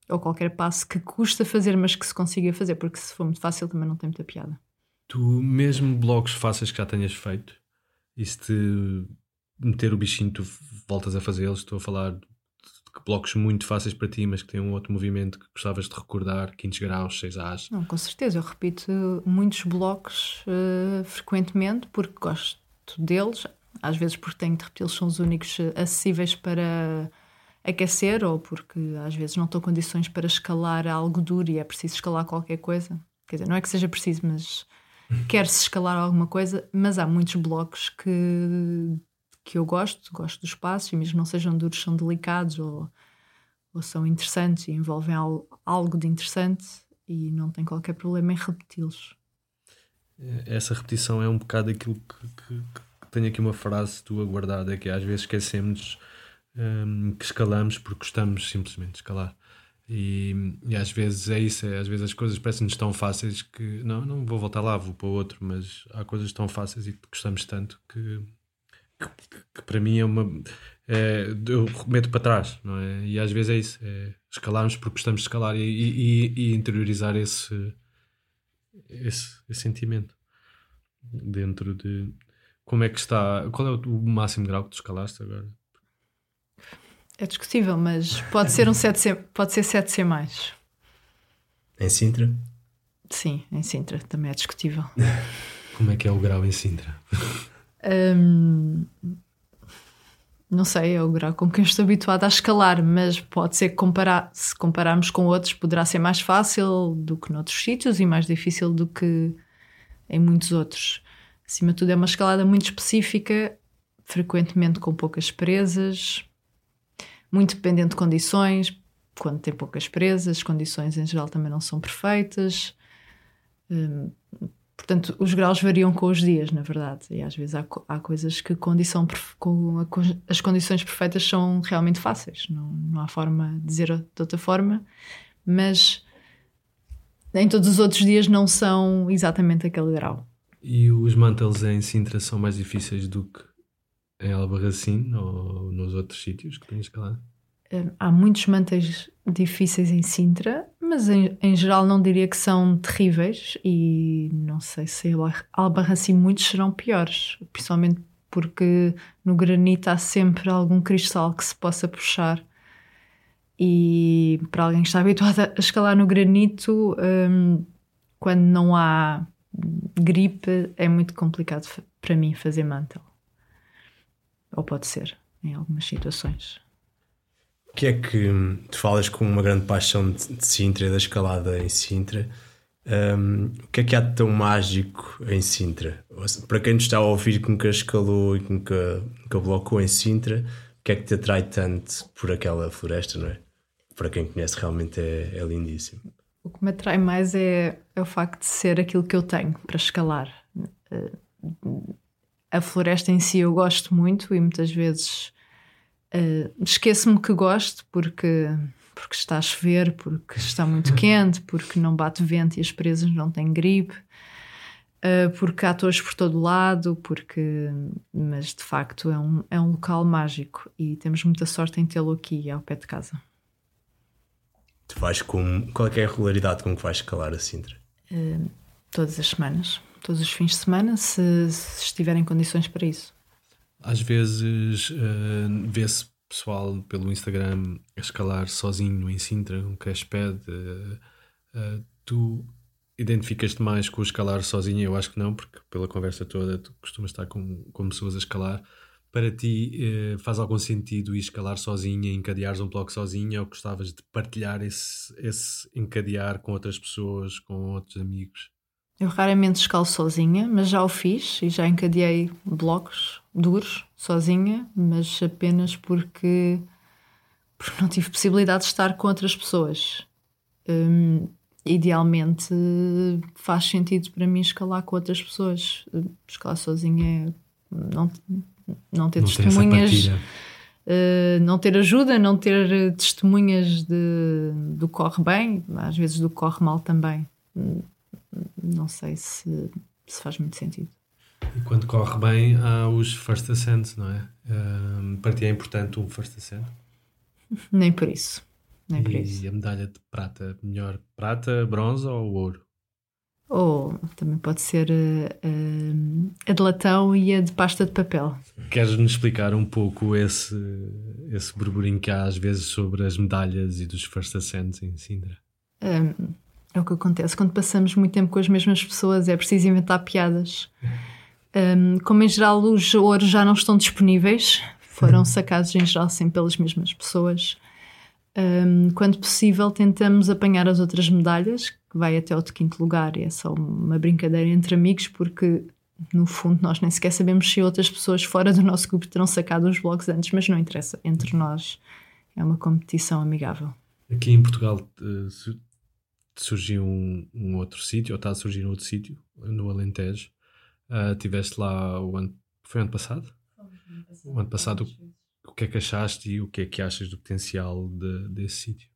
Speaker 3: Ou qualquer passo que custa fazer, mas que se consiga fazer, porque se for muito fácil também não tem muita piada.
Speaker 2: Tu, mesmo blocos fáceis que já tenhas feito, e se te meter o bichinho, tu voltas a fazê-los, estou a falar blocos muito fáceis para ti, mas que têm um outro movimento que gostavas de recordar, quintos graus, 6 As?
Speaker 3: Não, com certeza. Eu repito muitos blocos uh, frequentemente porque gosto deles. Às vezes porque tenho de repeti-los, são os únicos eh, acessíveis para aquecer ou porque às vezes não estou em condições para escalar algo duro e é preciso escalar qualquer coisa. Quer dizer, não é que seja preciso, mas quer-se escalar alguma coisa, mas há muitos blocos que que eu gosto, gosto dos passos, e mesmo não sejam duros, são delicados ou, ou são interessantes e envolvem algo, de interessante e não tem qualquer problema em repeti-los.
Speaker 2: Essa repetição é um bocado aquilo que, que, que tenho aqui uma frase tua guardada, é que às vezes esquecemos um, que escalamos porque gostamos simplesmente de escalar. E, e, às vezes é isso, é, às vezes as coisas parecem-nos tão fáceis que não, não vou voltar lá, vou para outro, mas há coisas tão fáceis e que gostamos tanto que, que, que para mim é uma. É, eu meto para trás, não é? E às vezes é isso, é escalarmos porque gostamos de escalar e, e, e interiorizar esse, esse, esse sentimento dentro de como é que está. Qual é o máximo grau que tu escalaste agora?
Speaker 3: É discutível, mas pode ser um 7C, pode ser 7C mais.
Speaker 4: Em Sintra?
Speaker 3: Sim, em Sintra também é discutível.
Speaker 2: Como é que é o grau em Sintra?
Speaker 3: Não sei, é o grau com que eu estou habituada a escalar, mas pode ser que comparar, se compararmos com outros, poderá ser mais fácil do que noutros sítios e mais difícil do que em muitos outros. Acima de tudo, é uma escalada muito específica, frequentemente com poucas presas, muito dependente de condições. Quando tem poucas presas, as condições em geral também não são perfeitas. Hum, portanto, os graus variam com os dias, na verdade. E às vezes há, há coisas que condição, com as condições perfeitas são realmente fáceis. Não, não há forma de dizer de outra forma. Mas em todos os outros dias não são exatamente aquele grau.
Speaker 2: E os mantles em Sintra são mais difíceis do que em Albarracin ou nos outros sítios que tens escalado?
Speaker 3: Hum, há muitos mantéis difíceis em Sintra, mas em, em, geral não diria que são terríveis e não sei se em Albarracin muitos serão piores, principalmente porque no granito há sempre algum cristal que se possa puxar e para alguém que está habituado a escalar no granito, hum, quando não há gripe, é muito complicado para mim fazer mantel. Ou pode ser, em algumas situações.
Speaker 4: Que é que tu falas com uma grande paixão de, Sintra da escalada em Sintra? Um, o que é que há de tão mágico em Sintra? Para quem nos está a ouvir que nunca escalou e que nunca, nunca blocou em Sintra, o que é que te atrai tanto por aquela floresta, não é? Para quem conhece, realmente é, é lindíssimo.
Speaker 3: O que me atrai mais é, é, o facto de ser aquilo que eu tenho para escalar. Eh, a floresta em si eu gosto muito e muitas vezes uh, esqueço-me que gosto porque, porque está a chover, porque está muito quente, porque não bate vento e as presas não têm gripe, uh, porque há torres por todo lado, porque mas de facto é um, é um local mágico e temos muita sorte em tê-lo aqui ao pé de casa.
Speaker 4: Tu vais com. Qual é, é a regularidade com que vais escalar a Sintra?
Speaker 3: Uh, todas as semanas todos os fins de semana, se, se estiverem condições para isso.
Speaker 2: Às vezes uh, vê-se pessoal pelo Instagram a escalar sozinho em Sintra, um crashpad. Uh, uh, tu identificas-te mais com o escalar sozinho? Eu acho que não, porque pela conversa toda tu costumas estar com, com pessoas a escalar. Para ti faz algum sentido ir escalar sozinha, encadeares um bloco sozinha ou gostavas de partilhar esse, esse encadear com outras pessoas, com outros amigos?
Speaker 3: Eu raramente escalo sozinha, mas já o fiz e já encadeei blocos duros sozinha, mas apenas porque, porque não tive possibilidade de estar com outras pessoas. Um, idealmente faz sentido para mim escalar com outras pessoas. Escalar sozinha é não, não ter não testemunhas. Uh, não ter ajuda, não ter testemunhas de, do corre bem, às vezes do corre mal também não sei se, se faz muito sentido.
Speaker 2: E quando corre bem, há os first ascents, não é? Um, para ti é importante um first ascent?
Speaker 3: Nem por isso. Nem
Speaker 2: e
Speaker 3: por isso.
Speaker 2: a medalha de prata, melhor prata, bronze ou ouro?
Speaker 3: Ou também pode ser uh, a de latão e a de pasta de papel.
Speaker 2: Queres-nos explicar um pouco esse, esse burburinho que há às vezes sobre as medalhas e dos first ascents em Sintra?
Speaker 3: Um, é o que acontece quando passamos muito tempo com as mesmas pessoas, é preciso inventar piadas. Um, como em geral os ouros já não estão disponíveis, foram sacados em geral sempre pelas mesmas pessoas. Um, quando possível, tentamos apanhar as outras medalhas, que vai até o de quinto lugar, e é só uma brincadeira entre amigos, porque no fundo, nós nem sequer sabemos se outras pessoas fora do nosso grupo terão sacado os blogs antes, mas não interessa. Entre nós é uma competição amigável.
Speaker 2: Aqui em Portugal uh, surgiu um, um outro sítio, ou está a surgir um outro sítio, no Alentejo. Uh, tiveste lá o ano, foi ano passado? O ano passado, o que é que achaste e o que é que achas do potencial de, desse sítio?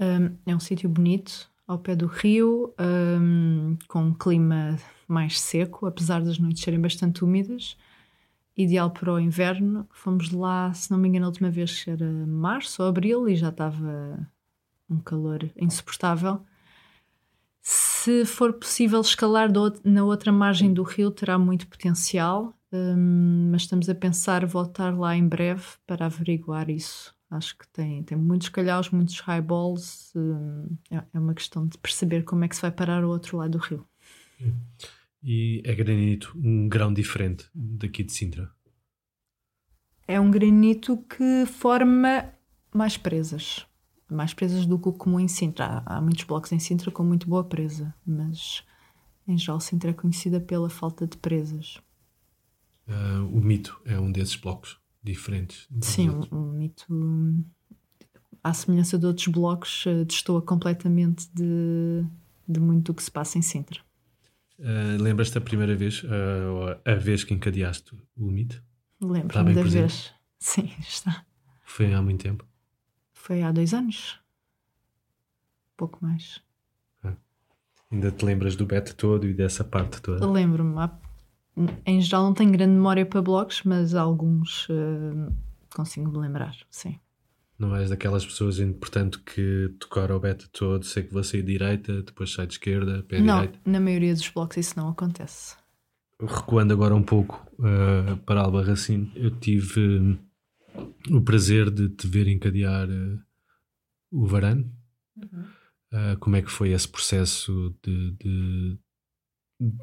Speaker 3: Um, é um sítio bonito, ao pé do rio, um, com um clima mais seco, apesar das noites serem bastante úmidas. Ideal para o inverno. Fomos lá, se não me engano, a última vez era março ou abril e já estava um calor insuportável. Se for possível escalar na outra margem do rio, terá muito potencial, um, mas estamos a pensar voltar lá em breve para averiguar isso. Acho que tem, tem muitos calhaus, muitos highballs. Um, é, é uma questão de perceber como é que se vai parar o outro lado do rio.
Speaker 2: E é granito, um grão diferente daqui de Sintra?
Speaker 3: É um granito que forma mais presas. Mais presas do que o comum em Sintra. Há, há muitos blocos em Sintra com muito boa presa, mas em geral Sintra é conhecida pela falta de presas.
Speaker 2: Uh, o mito é um desses blocos diferentes.
Speaker 3: Sim, o, o, mito, à semelhança de outros blocos, uh, destoa completamente de, de muito do que se passa em Sintra.
Speaker 2: Uh, Lembras-te da primeira vez, uh, a vez que encadeaste o mito?
Speaker 3: Lembro-me da vez. Sim, está.
Speaker 2: Foi há muito tempo?
Speaker 3: Foi há dois anos. Pouco mais.
Speaker 2: Ah. Ainda te lembras do beta todo e dessa parte toda?
Speaker 3: Lembro-me. Em geral não tenho grande memória para blogs, mas alguns uh, consigo me lembrar, sim.
Speaker 2: Não és daquelas pessoas, portanto, que tocar ao beta todo, sei que vou sair direita, depois sai de esquerda, pé
Speaker 3: não,
Speaker 2: direita?
Speaker 3: na maioria dos blogs isso não acontece.
Speaker 2: Recuando agora um pouco uh, para Albarracino, eu tive o prazer de te ver encadear uh, o Varane. Uhum. como é que foi esse processo de, de,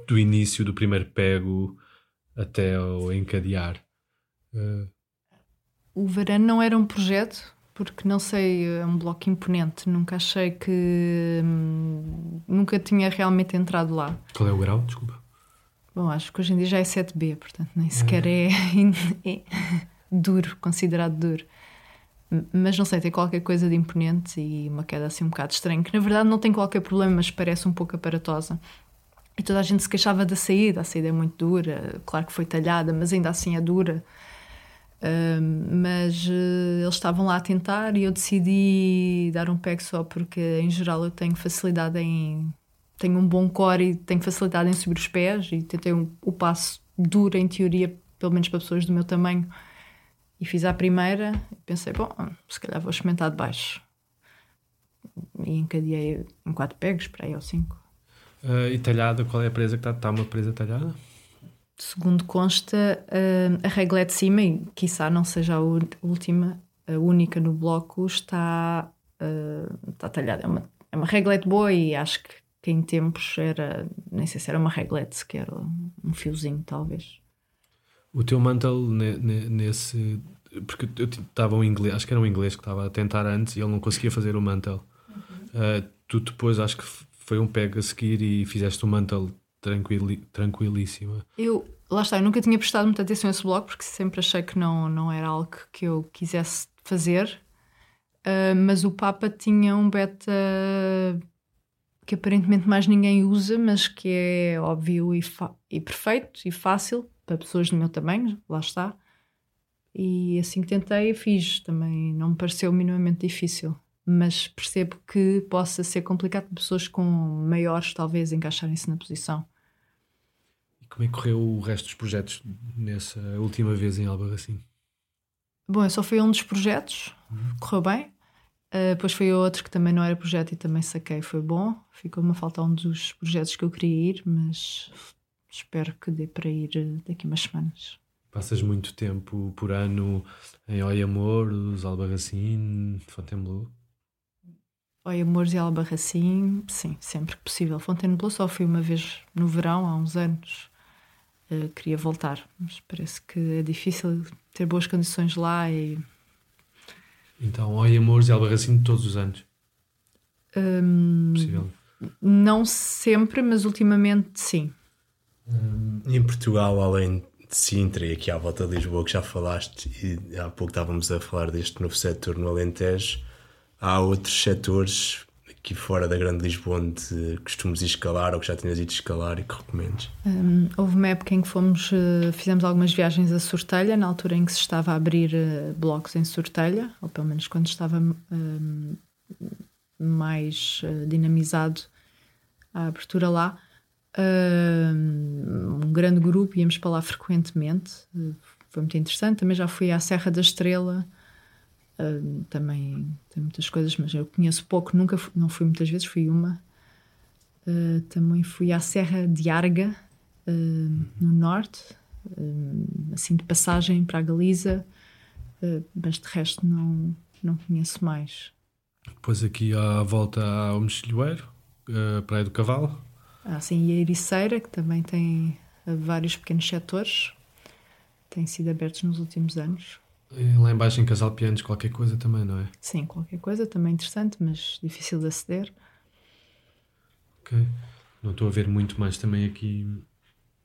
Speaker 2: do início do primeiro pego até ao encadear?
Speaker 3: O Varane não era um projeto, porque não sei, é um bloco imponente. Nunca achei que. Hum, nunca tinha realmente entrado lá.
Speaker 2: Qual é o grau? Desculpa.
Speaker 3: Bom, acho que hoje em dia já é 7B, portanto nem sequer é, é duro, considerado duro. Mas não sei, tem qualquer coisa de imponente e uma queda assim um bocado estranha, que na verdade não tem qualquer problema, mas parece um pouco aparatosa. E toda a gente se queixava da saída, a saída é muito dura, claro que foi talhada, mas ainda assim é dura mas uh, eles estavam lá a tentar e eu decidi dar um peg só porque em geral eu tenho facilidade em tenho um bom core e tenho facilidade em subir os pés e tentei um, o passo duro em teoria pelo menos para pessoas do meu tamanho e fiz a primeira e pensei bom se calhar vou experimentar de baixo e encadeei em quatro pegs para aí ou cinco
Speaker 2: uh, e talhada qual é a presa que está está uma presa talhada
Speaker 3: segundo consta, a regra de cima, e quiçá não seja a última, a única no bloco, está, está talhada. É uma, é uma reglete boa e acho que, que em tempos era, nem sei se era uma reglete sequer, um fiozinho talvez.
Speaker 2: O teu mantle nesse. Porque eu estava um inglês, acho que era um inglês que estava a tentar antes e ele não conseguia fazer o mantle. Uhum. Uh, tu depois acho que foi um pego a seguir e fizeste o mantle tranquili, tranquilíssima.
Speaker 3: Eu, lá está, eu nunca tinha prestado muita atenção a esse blog porque sempre achei que não, não era algo que eu quisesse fazer. Uh, mas o Papa tinha um beta que aparentemente mais ninguém usa, mas que é óbvio e, e perfeito e fácil para pessoas do meu tamanho, lá está. E assim que tentei, fiz. Também não me pareceu minimamente difícil mas percebo que possa ser complicado para pessoas com maiores, talvez, encaixarem-se na posição.
Speaker 2: E como é que correu o resto dos projetos nessa última vez em Albarracim?
Speaker 3: Bom, eu só fui um dos projetos, uhum. correu bem. Uh, depois foi outro que também não era projeto e também saquei, foi bom. Ficou-me a faltar um dos projetos que eu queria ir, mas espero que dê para ir eh, daqui umas semanas.
Speaker 2: Passas muito tempo por ano em Oi Amor, os Albarracim, Fontainebleau?
Speaker 3: Oi, Amores e Albarracim, sim, sempre que possível. Fontainebleau só fui uma vez no verão, há uns anos. Uh, queria voltar, mas parece que é difícil ter boas condições lá e...
Speaker 2: Então, Oi, Amores e Albarracim todos os anos?
Speaker 3: Um, possível? Não sempre, mas ultimamente sim.
Speaker 4: Em Portugal, além de Sintra e aqui à volta de Lisboa, que já falaste, e há pouco estávamos a falar deste novo setor no Alentejo, há outros setores aqui fora da Grande Lisboa onde costumes ir escalar ou que já tinhas ido escalar e que recomendes?
Speaker 3: Houve uma época em que fomos, uh, fizemos algumas viagens a Sortelha, na altura em que se estava a abrir uh, blocos em Sortelha, ou pelo menos quando estava mais uh, dinamizado a abertura lá. Um grande grupo, íamos para lá frequentemente, foi muito interessante. Também já fui à Serra da Estrela Uh, também tem muitas coisas, mas eu conheço pouco, nunca fui, não fui muitas vezes, fui uma. Uh, também fui à Serra de Arga, uh, no norte, assim de passagem para a Galiza, mas de resto não, não conheço mais.
Speaker 2: Depois aqui à volta ao Mexilhoeiro, a Praia do Cavalo.
Speaker 3: Ah, sim, e a Ericeira, que também tem vários pequenos setores, têm sido abertos nos últimos anos.
Speaker 2: E lá embaixo em Casal Pianos qualquer coisa também, não é?
Speaker 3: Sim, qualquer coisa também interessante, mas difícil de aceder.
Speaker 2: Ok. Não estou a ver muito mais também aqui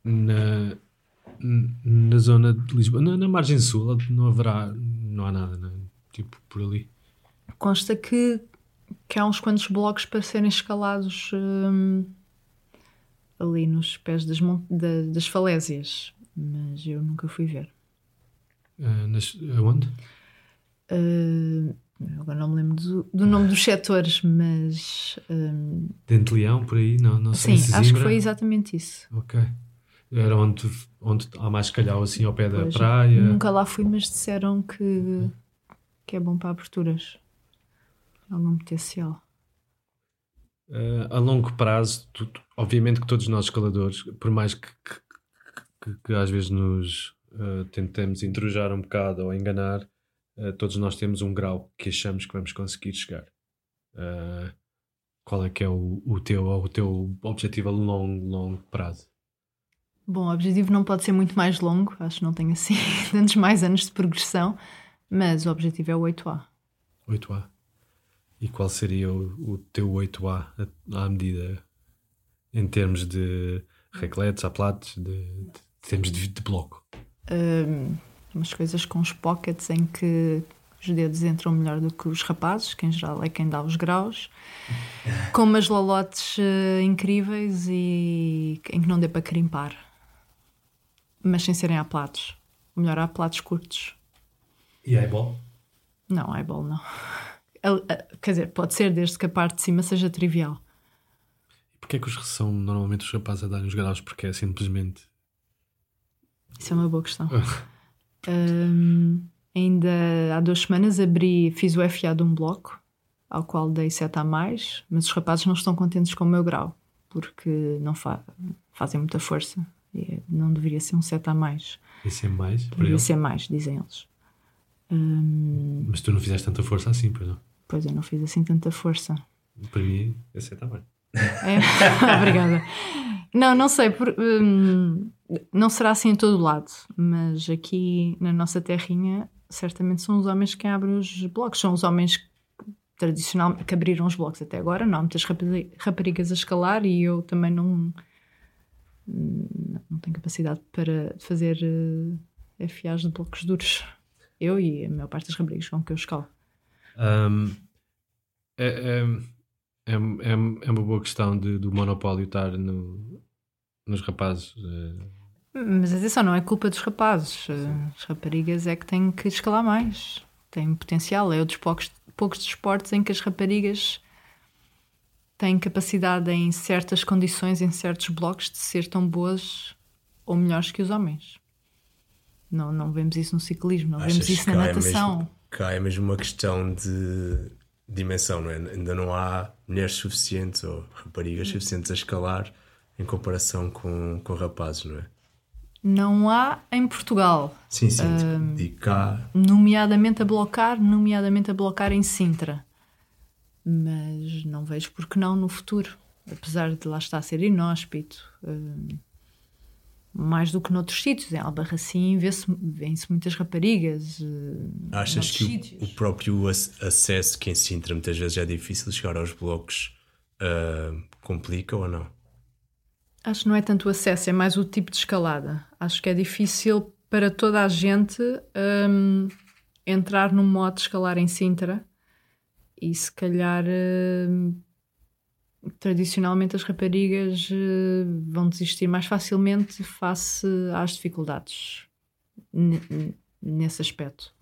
Speaker 2: na, na zona de Lisboa. Na, na margem sul não haverá, não há nada, não é? Tipo, por ali.
Speaker 3: Consta que, que há uns quantos blocos para serem escalados hum, ali nos pés das, da, das falésias, mas eu nunca fui ver.
Speaker 2: Uh, nas, aonde?
Speaker 3: Uh, agora não me lembro do, do nome dos setores, mas. Um...
Speaker 2: Dente Leão, por aí? Não, não sei
Speaker 3: Sim, acho que foi exatamente isso.
Speaker 2: Ok. Era onde, onde há mais calhau, assim, ao pé da pois, praia.
Speaker 3: Nunca lá fui, mas disseram que, que é bom para aberturas. Algum potencial.
Speaker 2: Uh, a longo prazo, tu, obviamente que todos nós escaladores, por mais que, que, que, que às vezes nos uh, tentamos intrujar um bocado ou enganar, uh, todos nós temos um grau que achamos que vamos conseguir chegar. Uh, qual é que é o, o, teu, o teu objetivo a longo, longo prazo?
Speaker 3: Bom, o objetivo não pode ser muito mais longo, acho que não tem assim tantos mais anos de progressão, mas o objetivo é o 8A.
Speaker 2: 8A. E qual seria o, o teu 8A à medida em termos de recletes, aplates, de, de, termos de, de bloco?
Speaker 3: um, umas coisas com os pockets em que os dedos entram melhor do que os rapazes, que em geral é quem dá os graus, com umas lolotes uh, incríveis e em que não dê para crimpar, mas sem serem aplatos. O melhor há platos curtos.
Speaker 2: E eyeball?
Speaker 3: Não, eyeball não. Quer dizer, pode ser desde que a parte de cima seja trivial.
Speaker 2: Porquê é que os são normalmente os rapazes a darem os graus? Porque é simplesmente
Speaker 3: isso é uma boa questão. um, ainda há duas semanas abri, fiz o FA de um bloco, ao qual dei 7 a mais, mas os rapazes não estão contentes com o meu grau, porque não fa fazem muita força. E não deveria ser um 7 a mais.
Speaker 2: Deveria ser mais?
Speaker 3: Deveria ser mais, dizem eles. Um,
Speaker 2: mas tu não fizeste tanta força assim, pois não?
Speaker 3: Pois eu não fiz assim tanta força.
Speaker 2: Para mim, é 7 a mais.
Speaker 3: É? Obrigada. Não, não sei. Por, um, não será assim em todo o lado, mas aqui na nossa terrinha, certamente são os homens que abrem os blocos. São os homens que, tradicionalmente que abriram os blocos até agora. Não há muitas raparigas a escalar e eu também não, não tenho capacidade para fazer uh, eh, FAs de blocos duros. Eu e a maior parte das raparigas com que eu escalo.
Speaker 2: Um, é, é, é, é, é uma boa questão de, do monopólio estar no, nos rapazes. Uh...
Speaker 3: Mas atenção, não é culpa dos rapazes. Eh, as raparigas é que têm que escalar mais. Têm potencial. É dos poucos, poucos desportos em que as raparigas têm capacidade em certas condições, em certos blocos, de ser tão boas ou melhores que os homens. Não, não vemos isso no ciclismo, não Achas vemos isso na natação.
Speaker 4: É mesmo, cá é mesmo uma questão de dimensão, não é? Ainda não há mulheres suficientes ou raparigas suficientes a escalar em comparação com, com rapazes, não é?
Speaker 3: Não há em Portugal.
Speaker 4: Sim, sim. Uh, e cá.
Speaker 3: Nomeadamente a blocar, nomeadamente a blocar em Sintra. Mas não vejo porque não no futuro. Apesar de lá estar a ser inóspito. Uh, mais do que noutros sítios. Em Albarracim vê-se vê muitas raparigas. Uh,
Speaker 4: Achas que o, o, próprio acesso que em Sintra muitas vezes é difícil chegar aos blocos uh, complica ou não?
Speaker 3: Acho que não é tanto o acesso, é mais o tipo de escalada. Acho que é difícil para toda a gente hum, entrar no modo de escalar em Sintra e se calhar hum, tradicionalmente as raparigas hum, vão desistir mais facilmente face às dificuldades nesse aspecto.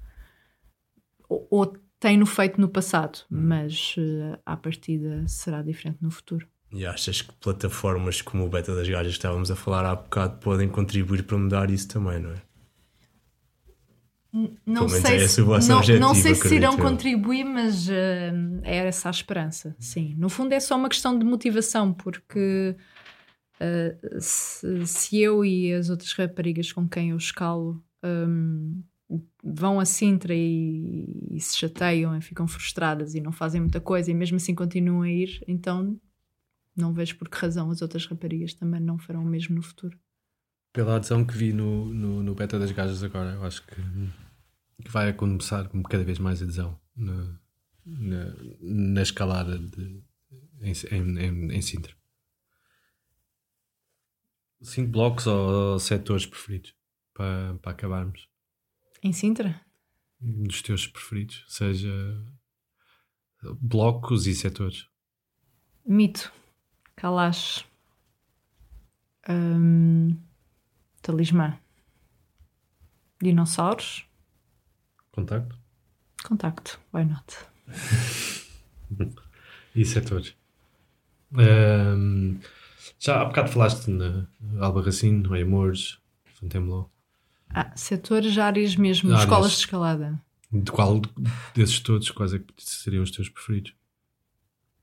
Speaker 3: Ou, ou tem-no feito no passado, mas uh, à partida será diferente no futuro.
Speaker 4: E achas que plataformas como o Beta das Gajas que estávamos a falar há bocado podem contribuir para mudar isso também, não é?
Speaker 3: Não sei,
Speaker 4: é
Speaker 3: se, não,
Speaker 4: objetivo,
Speaker 3: não sei se
Speaker 4: acredito
Speaker 3: irão contribuir, mas uh, é essa a esperança. Sim, no fundo é só uma questão de motivação, porque uh, se, se eu e as outras raparigas com quem eu escalo um, vão a Sintra e, e se chateiam e ficam frustradas e não fazem muita coisa e mesmo assim continuam a ir, então não vejo por que razão as outras raparigas também não farão o mesmo no futuro.
Speaker 2: Pela adesão que vi no, no, no beta das gajas agora, eu acho que, que vai começar com cada vez mais adesão na, na, na escalada de, em, em, em, Sintra. Cinco blocos ou, ou setores preferidos para, para acabarmos?
Speaker 3: Em Sintra?
Speaker 2: Dos teus preferidos, seja blocos e setores.
Speaker 3: Mito, Kalash, hum, Talismã, Dinossauros,
Speaker 2: Contacto?
Speaker 3: Contacto, why not?
Speaker 2: E setores. Ahm, já há bocado falaste na Albarracino, no Amores, Fontainebleau.
Speaker 3: Ah, setores, áreas mesmo,
Speaker 2: Áreas.
Speaker 3: escolas de escalada.
Speaker 2: De qual desses todos, quais é que seriam os teus preferidos?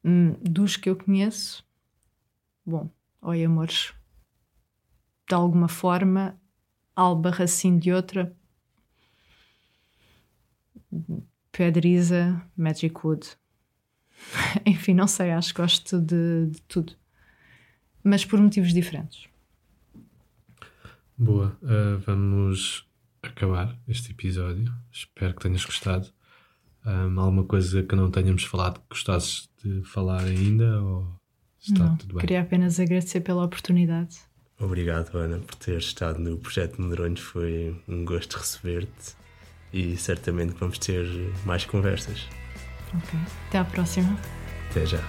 Speaker 3: Hum, dos que eu conheço, bom, oi amores, de alguma forma, Albarracim de outra, Pedriza, Magic Wood. Enfim, não sei, acho que gosto de, de tudo. Mas por motivos diferentes.
Speaker 2: Boa, ah, vamos acabar este episódio. Espero que tenhas gostado. Ahm, alguma coisa que não tenhamos falado que gostasses de falar ainda? Ou está
Speaker 3: não,
Speaker 2: tudo bem?
Speaker 3: queria apenas agradecer pela oportunidade.
Speaker 4: Obrigado, Ana, por ter estado no Projeto Medronhos. Foi um gosto receber-te e certamente vamos ter mais conversas.
Speaker 3: Ok, até à próxima.
Speaker 4: Até já.